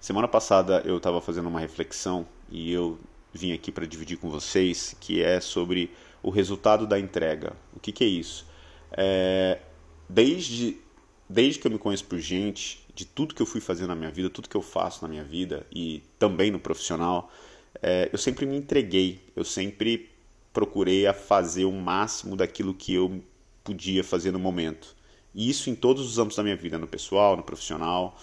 Semana passada eu estava fazendo uma reflexão e eu vim aqui para dividir com vocês, que é sobre o resultado da entrega. O que, que é isso? É, desde, desde que eu me conheço por gente, de tudo que eu fui fazer na minha vida, tudo que eu faço na minha vida e também no profissional, é, eu sempre me entreguei, eu sempre procurei a fazer o máximo daquilo que eu podia fazer no momento. E isso em todos os âmbitos da minha vida, no pessoal, no profissional.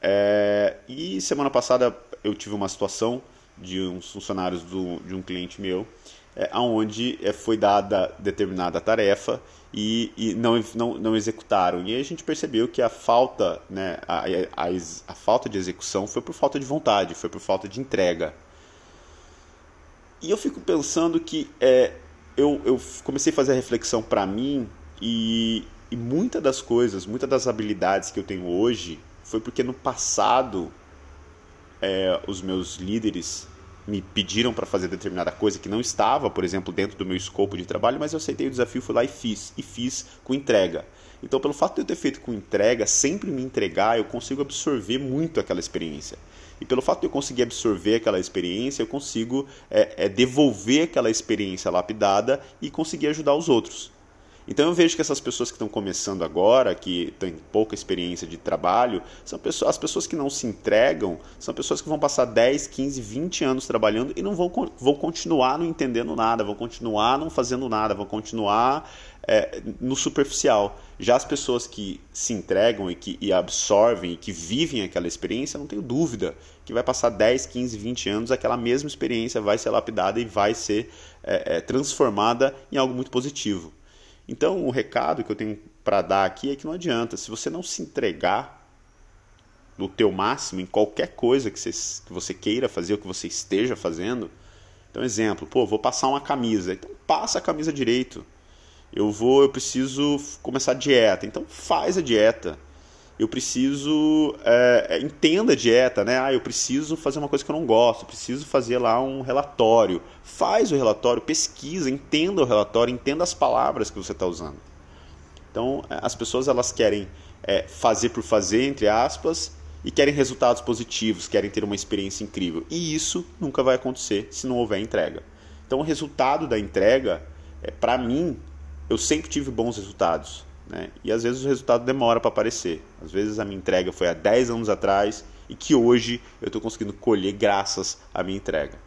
É, e semana passada eu tive uma situação de uns funcionários do, de um cliente meu, é, onde é, foi dada determinada tarefa e, e não, não, não executaram. E aí a gente percebeu que a falta, né, a, a, a falta de execução foi por falta de vontade, foi por falta de entrega. E eu fico pensando que é, eu, eu comecei a fazer a reflexão para mim e, e muitas das coisas, muitas das habilidades que eu tenho hoje foi porque no passado é, os meus líderes me pediram para fazer determinada coisa que não estava, por exemplo, dentro do meu escopo de trabalho, mas eu aceitei o desafio, fui lá e fiz, e fiz com entrega. Então, pelo fato de eu ter feito com entrega, sempre me entregar, eu consigo absorver muito aquela experiência. E pelo fato de eu conseguir absorver aquela experiência, eu consigo é, é, devolver aquela experiência lapidada e conseguir ajudar os outros. Então eu vejo que essas pessoas que estão começando agora, que têm pouca experiência de trabalho, são pessoas, as pessoas que não se entregam, são pessoas que vão passar 10, 15, 20 anos trabalhando e não vão, vão continuar não entendendo nada, vão continuar não fazendo nada, vão continuar é, no superficial. Já as pessoas que se entregam e que e absorvem e que vivem aquela experiência, não tenho dúvida que vai passar 10, 15, 20 anos, aquela mesma experiência vai ser lapidada e vai ser é, é, transformada em algo muito positivo. Então, o recado que eu tenho para dar aqui é que não adianta, se você não se entregar no teu máximo em qualquer coisa que você, que você queira fazer ou que você esteja fazendo, então exemplo, pô, vou passar uma camisa, então passa a camisa direito. Eu vou, eu preciso começar a dieta, então faz a dieta eu preciso é, é, entenda a dieta, né? Ah, eu preciso fazer uma coisa que eu não gosto, preciso fazer lá um relatório. Faz o relatório, pesquisa, entenda o relatório, entenda as palavras que você está usando. Então, é, as pessoas elas querem é, fazer por fazer, entre aspas, e querem resultados positivos, querem ter uma experiência incrível. E isso nunca vai acontecer se não houver entrega. Então, o resultado da entrega, é, para mim, eu sempre tive bons resultados. Né? E às vezes o resultado demora para aparecer. Às vezes a minha entrega foi há 10 anos atrás e que hoje eu estou conseguindo colher graças à minha entrega.